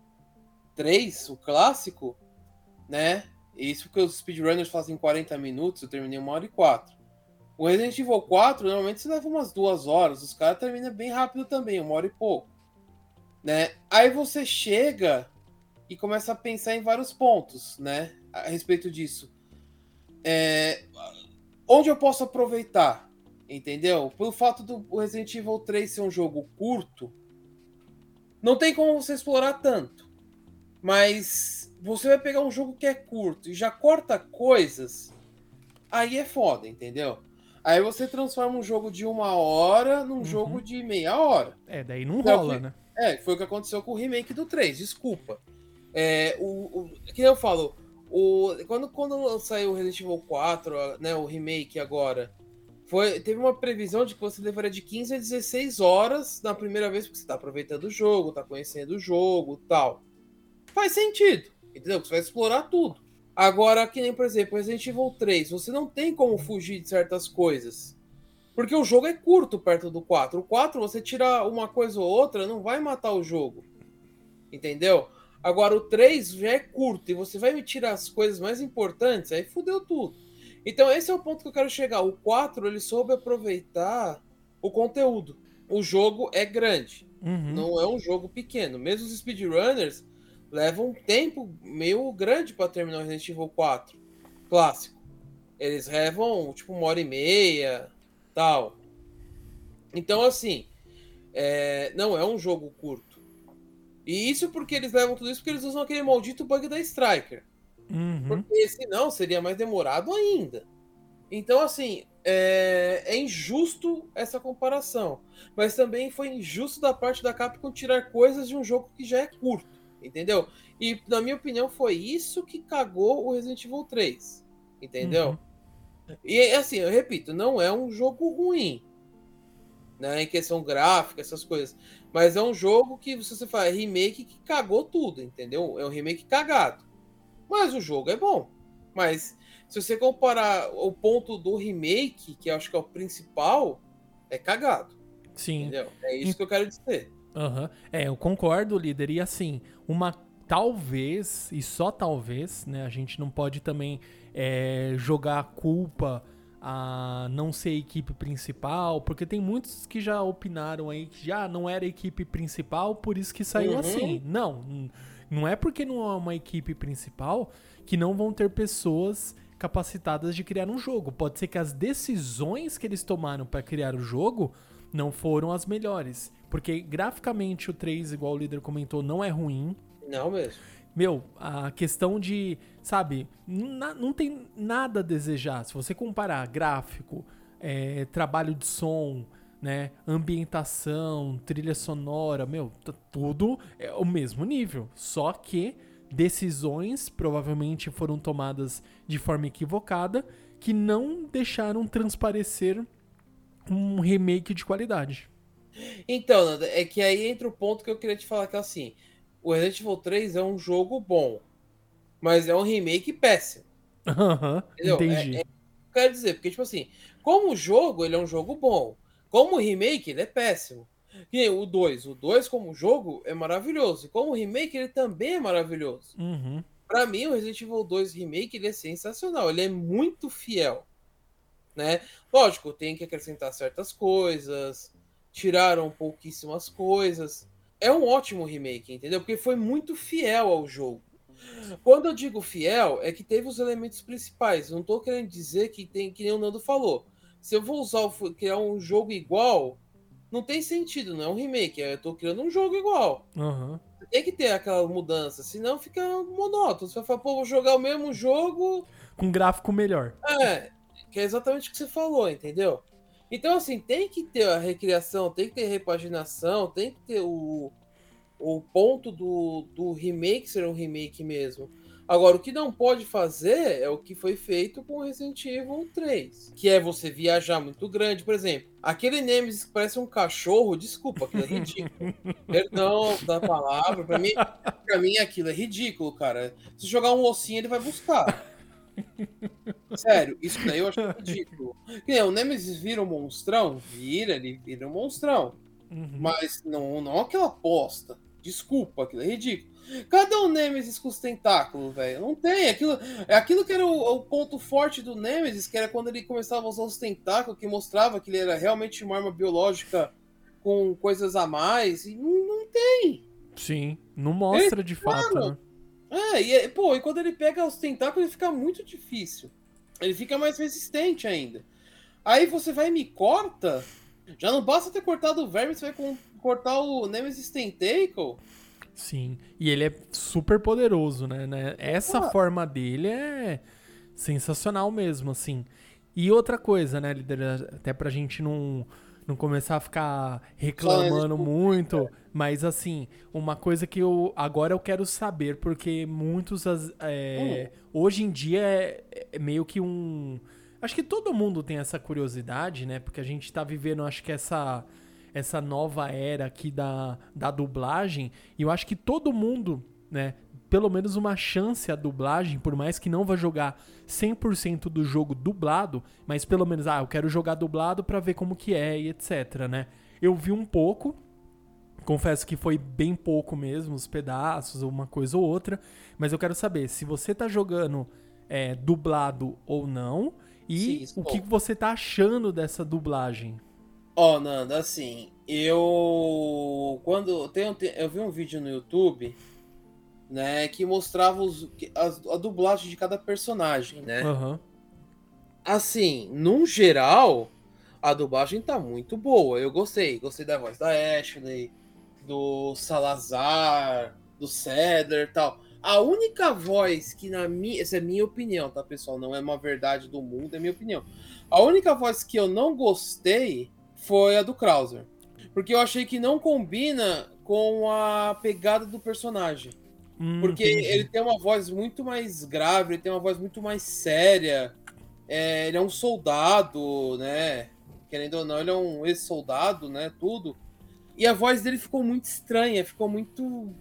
3, o clássico, né? Isso porque os speedrunners fazem 40 minutos, eu terminei uma hora e quatro. O Resident Evil 4, normalmente você leva umas duas horas, os caras terminam bem rápido também, uma hora e pouco. Né? Aí você chega e começa a pensar em vários pontos, né? A respeito disso. É, onde eu posso aproveitar, entendeu? Pelo fato do Resident Evil 3 ser um jogo curto, não tem como você explorar tanto. Mas você vai pegar um jogo que é curto e já corta coisas, aí é foda, entendeu? Aí você transforma um jogo de uma hora num Uhum. jogo de meia hora. é, daí não Não, rola, que- né? É, foi o que aconteceu com o remake do 3, desculpa. É, o, o, que eu falo, o, quando, quando saiu o Resident Evil 4, né, o remake agora, foi, teve uma previsão de que você levaria de 15 a 16 horas na primeira vez, porque você tá aproveitando o jogo, tá conhecendo o jogo tal. Faz sentido, entendeu? Você vai explorar tudo. Agora, que nem, por exemplo, Resident Evil 3, você não tem como fugir de certas coisas. Porque o jogo é curto perto do 4. O 4, você tira uma coisa ou outra, não vai matar o jogo. Entendeu? Agora o 3 já é curto e você vai me tirar as coisas mais importantes, aí fudeu tudo. Então esse é o ponto que eu quero chegar. O 4, ele soube aproveitar o conteúdo. O jogo é grande, Uhum. não é um jogo pequeno. Mesmo os speedrunners levam um tempo meio grande para terminar o Resident Evil 4 clássico. Eles levam tipo uma hora e meia, tal. Então assim, é, não é um jogo curto. E isso porque eles levam tudo isso porque eles usam aquele maldito bug da Striker. Uhum. Porque senão seria mais demorado ainda. Então, assim, é, é injusto essa comparação. Mas também foi injusto da parte da Capcom tirar coisas de um jogo que já é curto. Entendeu? E, na minha opinião, foi isso que cagou o Resident Evil 3. Entendeu? Uhum. E, assim, eu repito, não é um jogo ruim. Né, em questão gráfica, essas coisas. Mas é um jogo que, se você fala, é remake que cagou tudo, entendeu? É um remake cagado. Mas o jogo é bom. Mas se você comparar o ponto do remake, que eu acho que é o principal, é cagado. Sim. Entendeu? É isso que eu quero dizer. Aham. É, eu concordo, líder. E assim, uma talvez, e só talvez, né? A gente não pode também é, jogar a culpa a não ser a equipe principal, porque tem muitos que já opinaram aí que já não era a equipe principal, por isso que saiu Uhum. assim. Não, não é porque não é uma equipe principal que não vão ter pessoas capacitadas de criar um jogo. Pode ser que as decisões que eles tomaram para criar o jogo não foram as melhores. Porque graficamente o 3, igual o líder comentou, não é ruim. Não mesmo. Meu, a questão de, sabe, não tem nada a desejar. Se você comparar gráfico, é, trabalho de som, né, ambientação, trilha sonora, meu, tá tudo é o mesmo nível. Só que decisões provavelmente foram tomadas de forma equivocada que não deixaram transparecer um remake de qualidade. Então, Nanda, é que aí entra o ponto que eu queria te falar que é assim, o Resident Evil 3 é um jogo bom, mas é um remake péssimo. Aham, Entendeu? entendi. É- é- Quero dizer, porque, tipo assim, como jogo, ele é um jogo bom. Como remake, ele é péssimo. Nem o 2. O 2, como jogo, é maravilhoso. E como remake, ele também é maravilhoso. Uhum. Pra mim, o Resident Evil 2 Remake, ele é sensacional. Ele é muito fiel. Né? Lógico, tem que acrescentar certas coisas. Tiraram pouquíssimas coisas. É um ótimo remake, entendeu? Porque foi muito fiel ao jogo. Quando eu digo fiel, é que teve os elementos principais. Não tô querendo dizer que tem, que nem o Nando falou. Se eu vou usar o, criar um jogo igual, não tem sentido, não é um remake. Eu tô criando um jogo igual. Aham. Tem que ter aquela mudança, senão fica monótono. Você vai falar, pô, vou jogar o mesmo jogo. Com gráfico melhor. É, que é exatamente o que você falou, entendeu? Então, assim, tem que ter a recriação, tem que ter repaginação, tem que ter o, o ponto do, do remake ser um remake mesmo. Agora, o que não pode fazer é o que foi feito com o Resident Evil 3, que é você viajar muito grande. Por exemplo, aquele Nemesis que parece um cachorro, desculpa, aquilo é ridículo. Perdão da palavra, pra mim, pra mim aquilo é ridículo, cara. Se jogar um ossinho, ele vai buscar. Sério, isso daí eu acho ridículo. Que o Nemesis vira um monstrão? Vira, ele vira um monstrão. Uhum. Mas não, não aquela aposta. Desculpa, aquilo é ridículo. Cadê o Nemesis com os tentáculos, velho? Não tem. Aquilo, é aquilo que era o, o ponto forte do Nemesis, que era quando ele começava a usar os tentáculos, que mostrava que ele era realmente uma arma biológica com coisas a mais. E não, não tem. Sim, não mostra de fato, né? É, e, é- pô, e quando ele pega os tentáculos, ele fica muito difícil. Ele fica mais resistente ainda. Aí você vai e me corta. Já não basta ter cortado o verme, você vai com- cortar o Nemesis Tentacle. Sim. E ele é super poderoso, né? né? Essa Ah. forma dele é sensacional mesmo, assim. E outra coisa, né, líder? Até pra gente não, não começar a ficar reclamando Só- muito, mas assim, uma coisa que eu agora eu quero saber, porque muitos as- é, hoje em dia é, é meio que um. Acho que todo mundo tem essa curiosidade, né? Porque a gente tá vivendo, acho que essa essa nova era aqui da, da dublagem, e eu acho que todo mundo, né, pelo menos uma chance a dublagem, por mais que não vá jogar 100% do jogo dublado, mas pelo menos, ah, eu quero jogar dublado pra ver como que é e etc, né? Eu vi um pouco, confesso que foi bem pouco mesmo, os pedaços, uma coisa ou outra, mas eu quero saber se você tá jogando é, dublado ou não, e Sim, o que você tá achando dessa dublagem. Ó, Nanda, assim, eu. Quando. Tem te- eu vi um vídeo no YouTube, né, que mostrava os, as- a dublagem de cada personagem, né? Aham. Assim, num geral, a dublagem tá muito boa. Eu gostei. Gostei da voz da Ashley, do Salazar, do Cedar e tal. A única voz que, na minha. Essa é minha opinião, tá, pessoal? Não é uma verdade do mundo, é minha opinião. A única voz que eu não gostei foi a do Krauser. Porque eu achei que não combina com a pegada do personagem. Hum, Porque entendi. ele tem uma voz muito mais grave, ele tem uma voz muito mais séria. É, ele é um soldado, né? Querendo ou não, ele é um ex-soldado, né? Tudo. E a voz dele ficou muito estranha, ficou muito.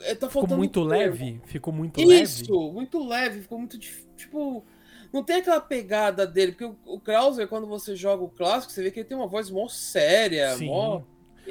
é, Tá Ficou muito leve? Ficou muito Isso, leve? muito leve, ficou muito. Tipo. Não tem aquela pegada dele, porque o, Krauser, quando você joga o clássico, você vê que ele tem uma voz mó séria, Sim. mó.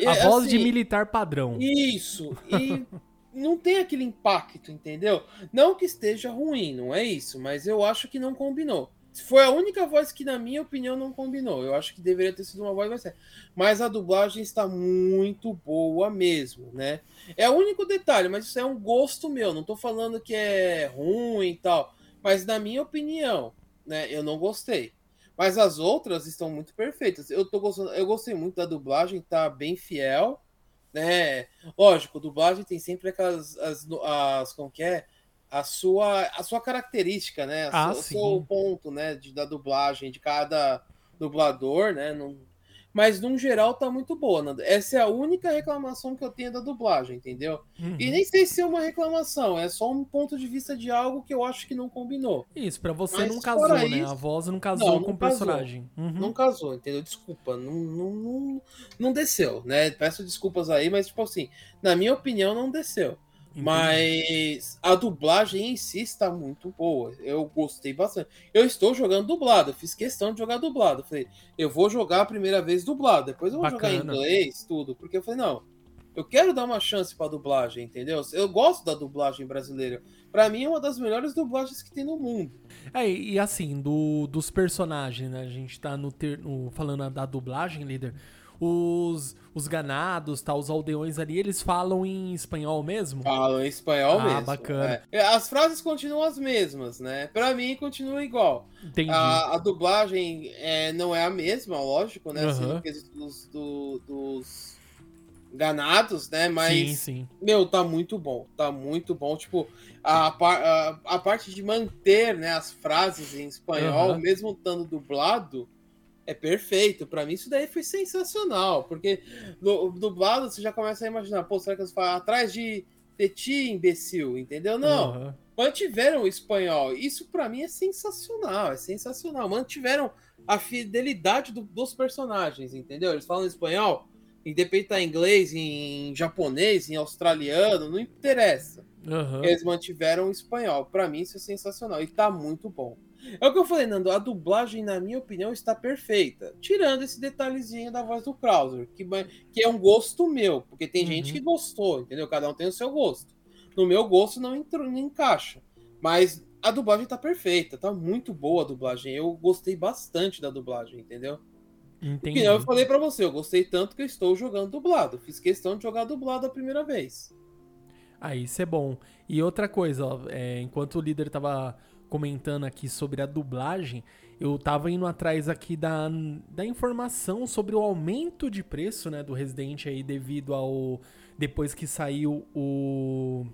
A É, voz de assim, militar padrão. isso. E não tem aquele impacto, entendeu? Não que esteja ruim, não é isso, mas eu acho que não combinou. Foi a única voz que, na minha opinião, não combinou. Eu acho que deveria ter sido uma voz mais séria. Mas a dublagem está muito boa mesmo, né? É o único detalhe, mas isso é um gosto meu. Não tô falando que é ruim e tal. Mas na minha opinião, né? Eu não gostei. Mas as outras estão muito perfeitas. Eu tô gostando, eu gostei muito da dublagem, tá bem fiel, né? Lógico, dublagem tem sempre aquelas as, as como que é? A sua a sua característica, né? A Ah, sua- o seu ponto, né, de, da dublagem de cada dublador, né? Não, mas, num geral, tá muito boa, Nando. Essa é a única reclamação que eu tenho da dublagem, entendeu? Uhum. E nem sei se é uma reclamação, é só um ponto de vista de algo que eu acho que não combinou. Isso, pra você Mas não casou, né? isso- A voz não casou Não, não com o personagem. Uhum. Não casou, entendeu? Desculpa, não, não, não, não desceu, né? Peço desculpas aí, mas, tipo assim, na minha opinião, não desceu. Entendi. Mas a dublagem em si está muito boa. Eu gostei bastante. Eu estou jogando dublado, fiz questão de jogar dublado. Falei, eu vou jogar a primeira vez dublado, depois eu vou jogar em Bacana. inglês, tudo. Porque eu falei, não, eu quero dar uma chance pra dublagem, entendeu? Eu gosto da dublagem brasileira. Pra mim é uma das melhores dublagens que tem no mundo. É, e assim, do, dos personagens, né? A gente tá no, ter, no- falando da dublagem, líder. Os, os ganados, tá, os aldeões ali, eles falam em espanhol mesmo? Falam em espanhol Ah, mesmo. bacana. é. As frases continuam as mesmas, né? Pra mim continua igual. Entendi. A, a dublagem é, não é a mesma, lógico, né? Assim, no quesito dos, do- dos ganados, né? Mas, sim, sim. meu, tá muito bom. Tá muito bom. Tipo, a, par- a, a parte de manter né, as frases em espanhol, Aham. mesmo estando dublado, é perfeito. Pra mim, isso daí foi sensacional. Porque no dublado você já começa a imaginar, pô, será que eles falam atrás de, de ti, imbecil? Entendeu? Não Aham. mantiveram o espanhol. Isso pra mim é sensacional, é sensacional. Mantiveram a fidelidade do- dos personagens, entendeu? Eles falam espanhol, independente tá em inglês, em japonês, em australiano, não interessa. Aham. Eles mantiveram o espanhol. Pra mim isso é sensacional e tá muito bom. É o que eu falei, Nando, a dublagem, na minha opinião, está perfeita. Tirando esse detalhezinho da voz do Krauser, que, que é um gosto meu, porque tem Uhum. gente que gostou, entendeu? Cada um tem o seu gosto. No meu gosto não, entrou, não encaixa. Mas a dublagem tá perfeita, tá muito boa a dublagem. Eu gostei bastante da dublagem, entendeu? Entendi. Que nem eu falei pra você, eu gostei tanto que eu estou jogando dublado. Fiz questão de jogar dublado a primeira vez. Ah, isso é bom. E outra coisa, ó, é, enquanto o líder tava comentando aqui sobre a dublagem, eu tava indo atrás aqui da, da informação sobre o aumento de preço, né, do Resident aí devido ao depois que saiu o,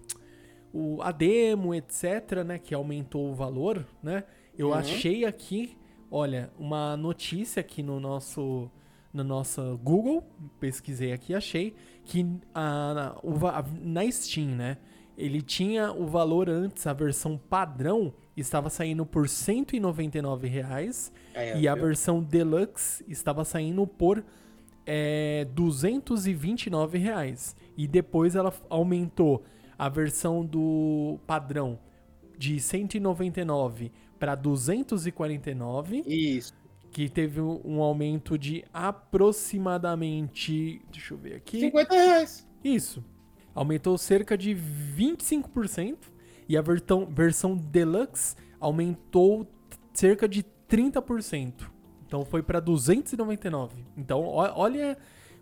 o a demo, etc, né, que aumentou o valor, né? Eu Uhum. achei aqui, olha, uma notícia aqui no nosso no nosso Google, pesquisei aqui, achei que a, va- na Steam, né? Ele tinha o valor antes, a versão padrão estava saindo por 199 reais Aí, e a viu? versão deluxe estava saindo por é, 229 reais. E depois ela aumentou a versão do padrão de 199 para 249 Isso. que teve um um aumento de aproximadamente. Deixa eu ver aqui. 50 reais. Isso. Aumentou cerca de 25%. E a versão, versão Deluxe aumentou cerca de 30%. Então foi para 299. Então olha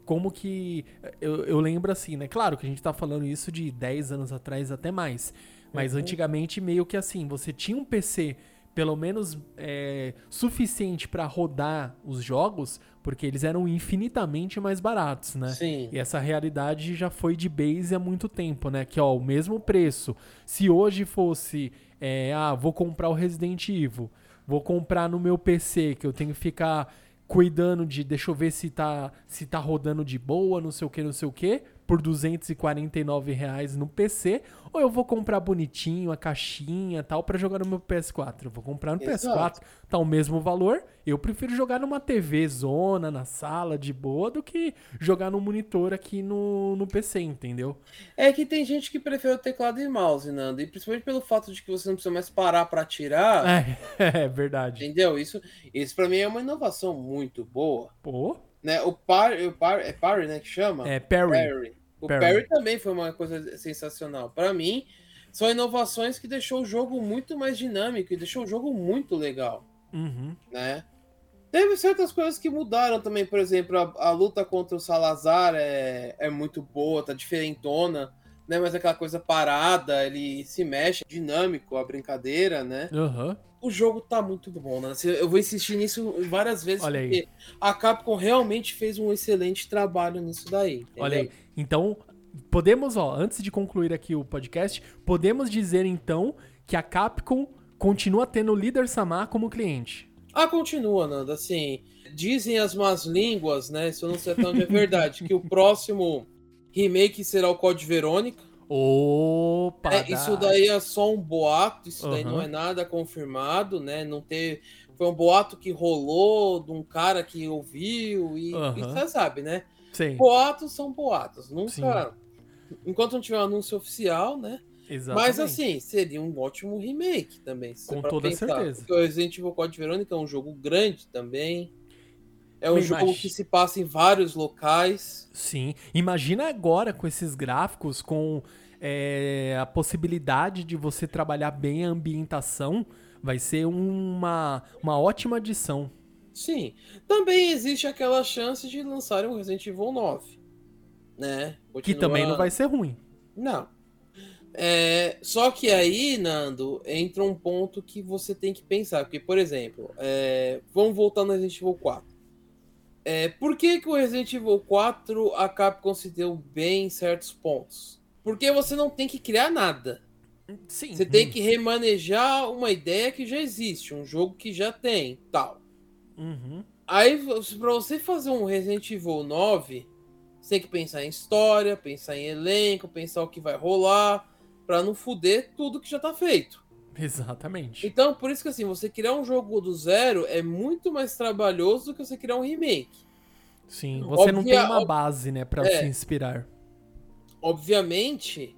como que. Eu, eu lembro assim, né? Claro que a gente tá falando isso de 10 anos atrás, até mais. Mas antigamente, meio que assim, você tinha um PC pelo menos é, suficiente para rodar os jogos, porque eles eram infinitamente mais baratos, né? Sim. E essa realidade já foi de base há muito tempo, né? Que, ó, o mesmo preço. Se hoje fosse, é, ah, vou comprar o Resident Evil, vou comprar no meu PC, que eu tenho que ficar cuidando de, deixa eu ver se tá, se tá rodando de boa, não sei o que, não sei o que, por 249 reais no PC, ou eu vou comprar bonitinho, a caixinha e tal, pra jogar no meu PS4. Eu vou comprar no Exato. PS4, tá o mesmo valor, eu prefiro jogar numa TV zona, na sala, de boa, do que jogar no monitor aqui no, no PC, entendeu? É que tem gente que prefere o teclado e mouse, Nando. E principalmente pelo fato de que você não precisa mais parar pra atirar. É, é verdade. Entendeu? Isso, isso pra mim é uma inovação muito boa. Pô, Né? O Parry, o Parry, é Parry, né, que chama? é Perry. Parry. O Parry. Parry. também foi uma coisa sensacional. Pra mim, são inovações que deixou o jogo muito mais dinâmico e deixou o jogo muito legal, Uhum. né? Teve certas coisas que mudaram também, por exemplo, a, a luta contra o Salazar é, é muito boa, tá diferentona. Né? Mas aquela coisa parada, ele se mexe, dinâmico, a brincadeira, né? Aham. O jogo tá muito bom, né? Eu vou insistir nisso várias vezes, Olha aí. porque a Capcom realmente fez um excelente trabalho nisso daí. entendeu? Olha aí. Então, podemos, ó, antes de concluir aqui o podcast, podemos dizer então que a Capcom continua tendo o líder Samar como cliente. Ah, continua, Nanda. Assim, dizem as más línguas, né? Isso eu não sei até onde é verdade, que o próximo remake será o Code Verônica. Opa! É, isso daí é só um boato, isso daí Aham. não é nada confirmado, né? Não teve. Foi um boato que rolou de um cara que ouviu e, e você sabe, né? Sim, Boatos são boatos. Nunca. Enquanto não tiver um anúncio oficial, né? exatamente. Mas assim, seria um ótimo remake também. Com toda pensar. certeza. Porque o Resident Evil Code Verônica é um jogo grande também. É um jogo que se passa em vários locais. Sim. Imagina agora com esses gráficos, com é, a possibilidade de você trabalhar bem a ambientação, vai ser uma, uma ótima adição. Sim. Também existe aquela chance de lançarem um Resident Evil 9. Né? Que Continua- também não vai ser ruim. Não. É, só que aí, Nando, entra um ponto que você tem que pensar. Porque, por exemplo, é, vamos voltar no Resident Evil 4. É, por que, que o Resident Evil 4 a Capcom se deu bem em certos pontos? Porque você não tem que criar nada. Sim. Você tem que remanejar uma ideia que já existe, um jogo que já tem, tal. Uhum. Aí, pra você fazer um Resident Evil 9, você tem que pensar em história, pensar em elenco, pensar o que vai rolar, pra não fuder tudo que já tá feito. Exatamente. Então, por isso que assim, você criar um jogo do zero é muito mais trabalhoso do que você criar um remake. Sim. Você não tem Obvia- uma base, né, pra É. se inspirar. Obviamente,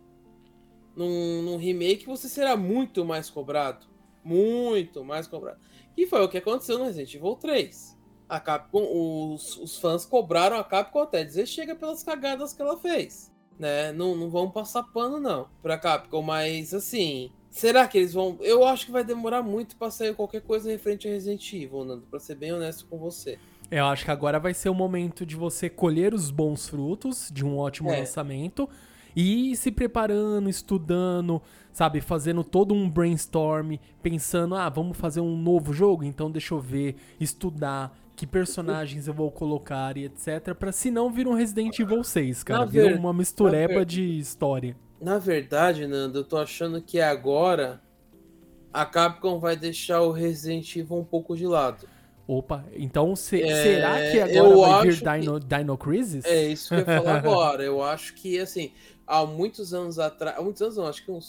num, num remake você será muito mais cobrado. Muito mais cobrado. E foi o que aconteceu no Resident Evil 3. A Capcom, os, os fãs cobraram a Capcom até dizer chega pelas cagadas que ela fez. Né? Não, não vão passar pano, não, pra Capcom, mas assim. Será que eles vão. Eu acho que vai demorar muito pra sair qualquer coisa referente a Resident Evil, Nando, pra ser bem honesto com você. Eu acho que agora vai ser o momento de você colher os bons frutos de um ótimo É. lançamento e ir se preparando, estudando, sabe, fazendo todo um brainstorm, pensando, ah, vamos fazer um novo jogo, então deixa eu ver, estudar que personagens eu vou colocar e etc, pra se não vir um Resident Evil 6, cara, ver- uma mistureba de história. Na verdade, Nando, eu tô achando que agora a Capcom vai deixar o Resident Evil um pouco de lado. Opa, então se- É, será que agora vai vir acho que- Dino, Dino Crisis? É isso que eu ia falar agora. Eu acho que, assim, há muitos anos atrás. Há muitos anos não, acho que uns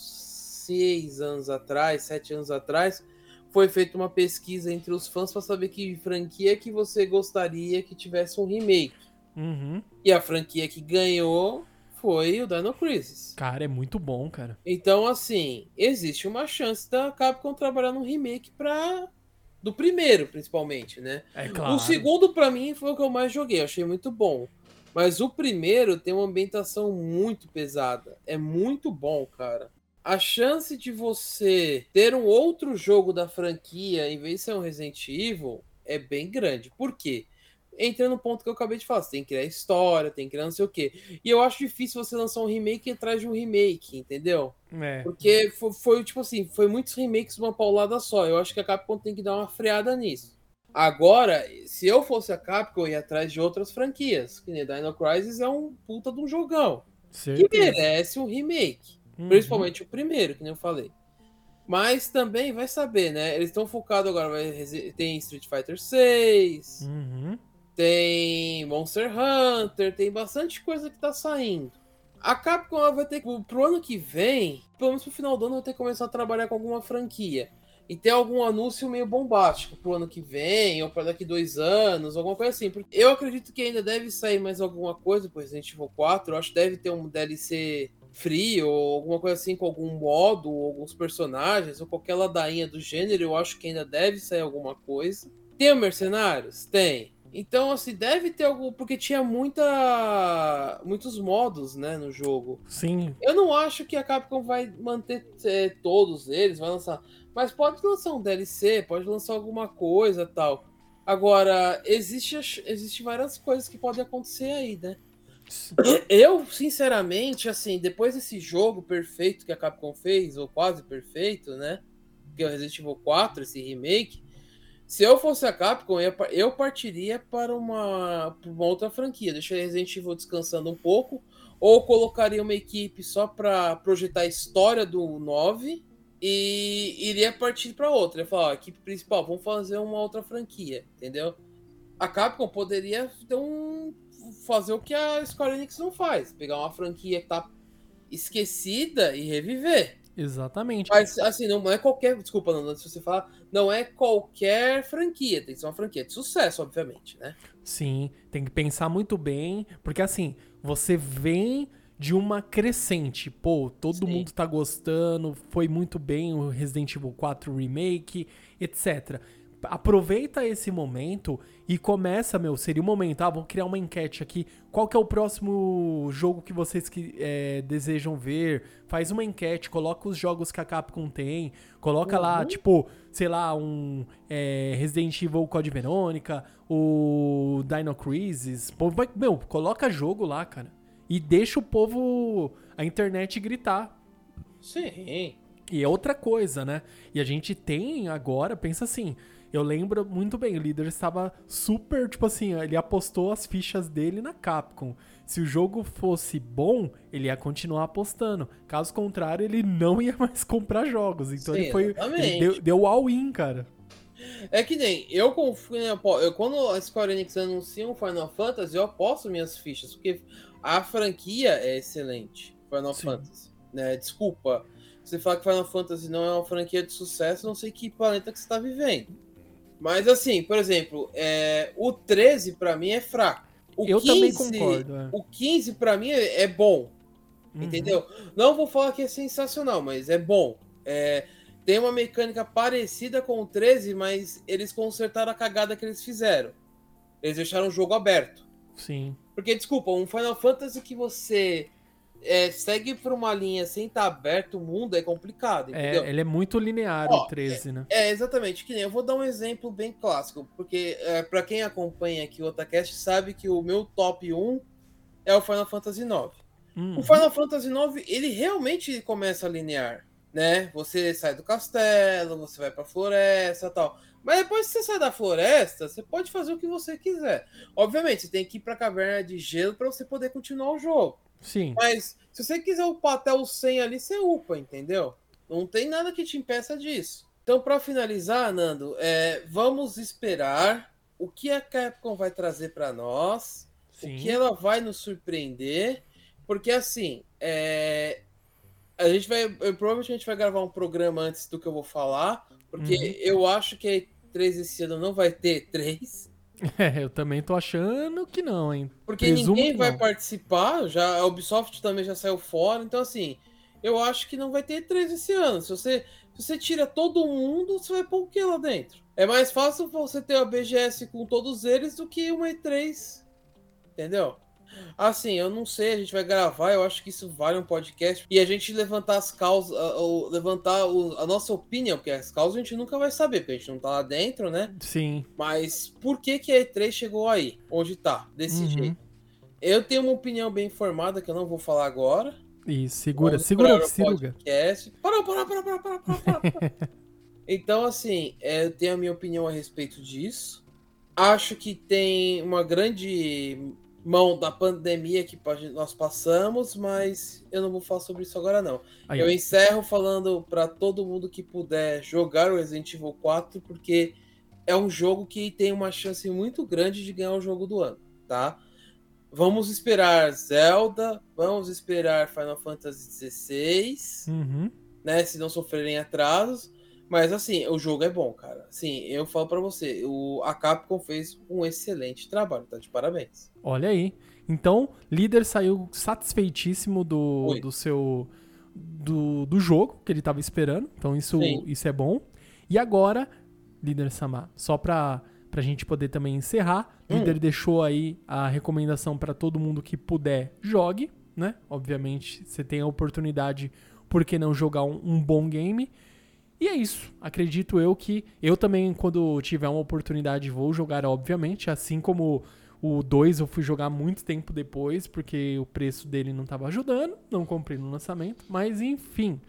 seis anos atrás, sete anos atrás, foi feita uma pesquisa entre os fãs para saber que franquia que você gostaria que tivesse um remake. Uhum. E a franquia que ganhou foi o Dino Crisis. Cara, é muito bom, cara. Então, assim, existe uma chance da Capcom trabalhar num remake pra. Do primeiro, principalmente, né? É claro. O segundo, pra mim, foi o que eu mais joguei. Eu achei muito bom. Mas o primeiro tem uma ambientação muito pesada. É muito bom, cara. A chance de você ter um outro jogo da franquia, em vez de ser um Resident Evil, é bem grande. Por quê? Entra no ponto que eu acabei de falar. Você tem que criar história, tem que criar não sei o quê. E eu acho difícil você lançar um remake atrás de um remake, entendeu? É. Porque foi, foi, tipo assim, foi muitos remakes uma paulada só. Eu acho que a Capcom tem que dar uma freada nisso. Agora, se eu fosse a Capcom, eu ia atrás de outras franquias. Que nem Dino Crisis é um puta de um jogão. Que Certeza. merece um remake. Uhum. Principalmente o primeiro, que nem eu falei. Mas também vai saber, né? Eles estão focados agora. Tem Street Fighter 6, Uhum. Tem Monster Hunter, tem bastante coisa que tá saindo. A Capcom vai ter que, pro ano que vem, pelo menos pro final do ano, vai ter que começar a trabalhar com alguma franquia. E ter algum anúncio meio bombástico pro ano que vem, ou para daqui dois anos, alguma coisa assim. Porque eu acredito que ainda deve sair mais alguma coisa pro Resident Evil 4. Eu acho que deve ter um DLC free, ou alguma coisa assim, com algum modo, ou alguns personagens, ou qualquer ladainha do gênero. Eu acho que ainda deve sair alguma coisa. Tem o Mercenários? Tem. Então, assim, deve ter algum. Porque tinha muita. muitos modos, né, no jogo. Sim, Eu não acho que a Capcom vai manter é, todos eles, vai lançar. Mas pode lançar um DLC, pode lançar alguma coisa tal. Agora, existe, existe várias coisas que podem acontecer aí, né? Eu, sinceramente, assim, depois desse jogo perfeito que a Capcom fez, ou quase perfeito, né? Que é o Resident Evil 4, esse remake. Se eu fosse a Capcom, eu, partiria para uma, para uma outra franquia. Deixaria Resident Evil descansando um pouco. Ou colocaria uma equipe só para projetar a história do 9 e iria partir para outra. Falar, ó, equipe principal, vamos fazer uma outra franquia, entendeu? A Capcom poderia um fazer o que a Square Enix não faz, pegar uma franquia que tá esquecida e reviver. Exatamente. Mas assim, não é qualquer, desculpa, não, se você falar, não é qualquer franquia, tem que ser uma franquia de sucesso, obviamente, né? Sim, tem que pensar muito bem, porque assim, você vem de uma crescente. Pô, todo Sim. mundo tá gostando, foi muito bem o Resident Evil 4 Remake, etc. Aproveita esse momento e começa, meu, seria o momento, ah, vou criar uma enquete aqui, qual que é o próximo jogo que vocês que, é, desejam ver? Faz uma enquete, coloca os jogos que a Capcom tem, coloca lá, tipo, sei lá, um é, Resident Evil Code Verônica, o Dino Crisis, meu, coloca jogo lá, cara, e deixa o povo, a internet gritar, Sim. e é outra coisa, né? E a gente tem agora, pensa assim, eu lembro muito bem, o líder estava super, tipo assim, ele apostou as fichas dele na Capcom. Se o jogo fosse bom, ele ia continuar apostando. Caso contrário, ele não ia mais comprar jogos. Então Sim, ele foi. Ele deu, deu all-in, cara. É que nem eu confio, né, eu, quando a Square Enix anuncia um Final Fantasy, eu aposto minhas fichas, porque a franquia é excelente, Final Sim. Fantasy. Né? Desculpa, você falar que Final Fantasy não é uma franquia de sucesso, não sei que planeta que você está vivendo. Mas assim, por exemplo, é, o 13 pra mim é fraco. O eu também concordo. é. O 15 pra mim é, é bom. Uhum. Entendeu? Não vou falar que é sensacional, mas é bom. É, tem uma mecânica parecida com o 13, mas eles consertaram a cagada que eles fizeram. Eles deixaram o jogo aberto. Sim. Porque, desculpa, um Final Fantasy que você é, segue por uma linha sem estar aberto o mundo é complicado, entendeu? É, ele é muito linear, Ó, o 13, né? É, exatamente. Que nem eu vou dar um exemplo bem clássico, porque é, para quem acompanha aqui o Otacast sabe que o meu top 1 é o Final Fantasy IX. Uhum. O Final Fantasy IX, ele realmente começa linear, né? Você sai do castelo, você vai pra floresta e tal. Mas depois que você sai da floresta, você pode fazer o que você quiser. Obviamente, você tem que ir pra caverna de gelo para você poder continuar o jogo. Sim. Mas se você quiser upar até o 100 ali, você upa, entendeu? Não tem nada que te impeça disso. Então, para finalizar, Nando, é, vamos esperar o que a Capcom vai trazer para nós, Sim. o que ela vai nos surpreender, porque assim, é, a gente vai, eu, provavelmente a gente vai gravar um programa antes do que eu vou falar, porque Uhum. eu acho que a E3 esse ano não vai ter E3. É, eu também tô achando que não, hein? Porque Presumo ninguém vai não. participar, já a Ubisoft também já saiu fora, então assim, eu acho que não vai ter E3 esse ano. Se você, se você tira todo mundo, você vai pôr o que lá dentro? É mais fácil você ter a BGS com todos eles do que uma E3. Entendeu? Assim, eu não sei, a gente vai gravar, eu acho que isso vale um podcast. E a gente levantar as causas, ou levantar o- a nossa opinião, porque as causas a gente nunca vai saber, porque a gente não tá lá dentro, né? Sim. Mas por que, que a E3 chegou aí? Onde tá? Desse Uhum. jeito. Eu tenho uma opinião bem formada que eu não vou falar agora. E segura, segura, para, para, para, para, para, para. então, assim, é, eu tenho a minha opinião a respeito disso. Acho que tem uma grande mão da pandemia que nós passamos, mas eu não vou falar sobre isso agora, não. Aí, Eu encerro falando para todo mundo que puder jogar o Resident Evil 4, porque é um jogo que tem uma chance muito grande de ganhar o jogo do ano, tá? Vamos esperar Zelda, vamos esperar Final Fantasy XVI, Uhum. né? Se não sofrerem atrasos. Mas assim, o jogo é bom, cara. Assim, eu falo para você, o, a Capcom fez um excelente trabalho, tá? De parabéns. Olha aí. Então, líder saiu satisfeitíssimo do, do seu. Do, do jogo que ele tava esperando. Então, isso, Sim. isso é bom. E agora, líder Samar, só pra, pra gente poder também encerrar, Hum. líder deixou aí a recomendação pra todo mundo que puder, jogue, né? Obviamente, você tem a oportunidade, por que não jogar um, um bom game? E é isso. Acredito eu que eu também, quando tiver uma oportunidade, vou jogar, obviamente. Assim como O 2 eu fui jogar muito tempo depois, porque o preço dele não tava ajudando. Não comprei no lançamento. Mas enfim.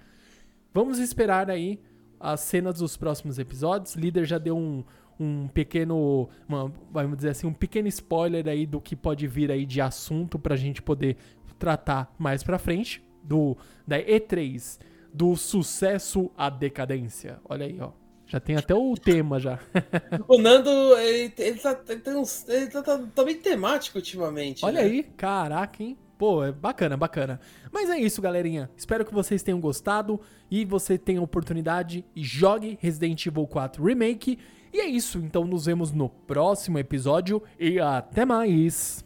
Vamos esperar aí as cenas dos próximos episódios. Líder já deu um, um pequeno, uma, vamos dizer assim, um pequeno spoiler aí do que pode vir aí de assunto pra gente poder tratar mais pra frente do da E3, do sucesso à decadência. Olha aí, ó. Já tem até o tema já. O Nando, ele, ele, tá, ele, uns- ele tá, tá- tá bem temático ultimamente. Olha né? aí, caraca, hein? Pô, é bacana, bacana. Mas é isso, galerinha. Espero que vocês tenham gostado e você tenha oportunidade e jogue Resident Evil 4 Remake. E é isso, então nos vemos no próximo episódio e até mais.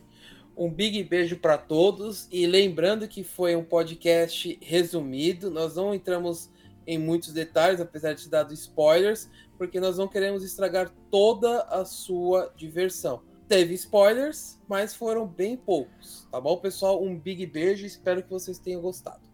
Um big beijo para todos e lembrando que foi um podcast resumido, nós não entramos em muitos detalhes, apesar de ter dado spoilers, porque nós não queremos estragar toda a sua diversão. Teve spoilers, mas foram bem poucos, tá bom, pessoal? Um big beijo, espero que vocês tenham gostado.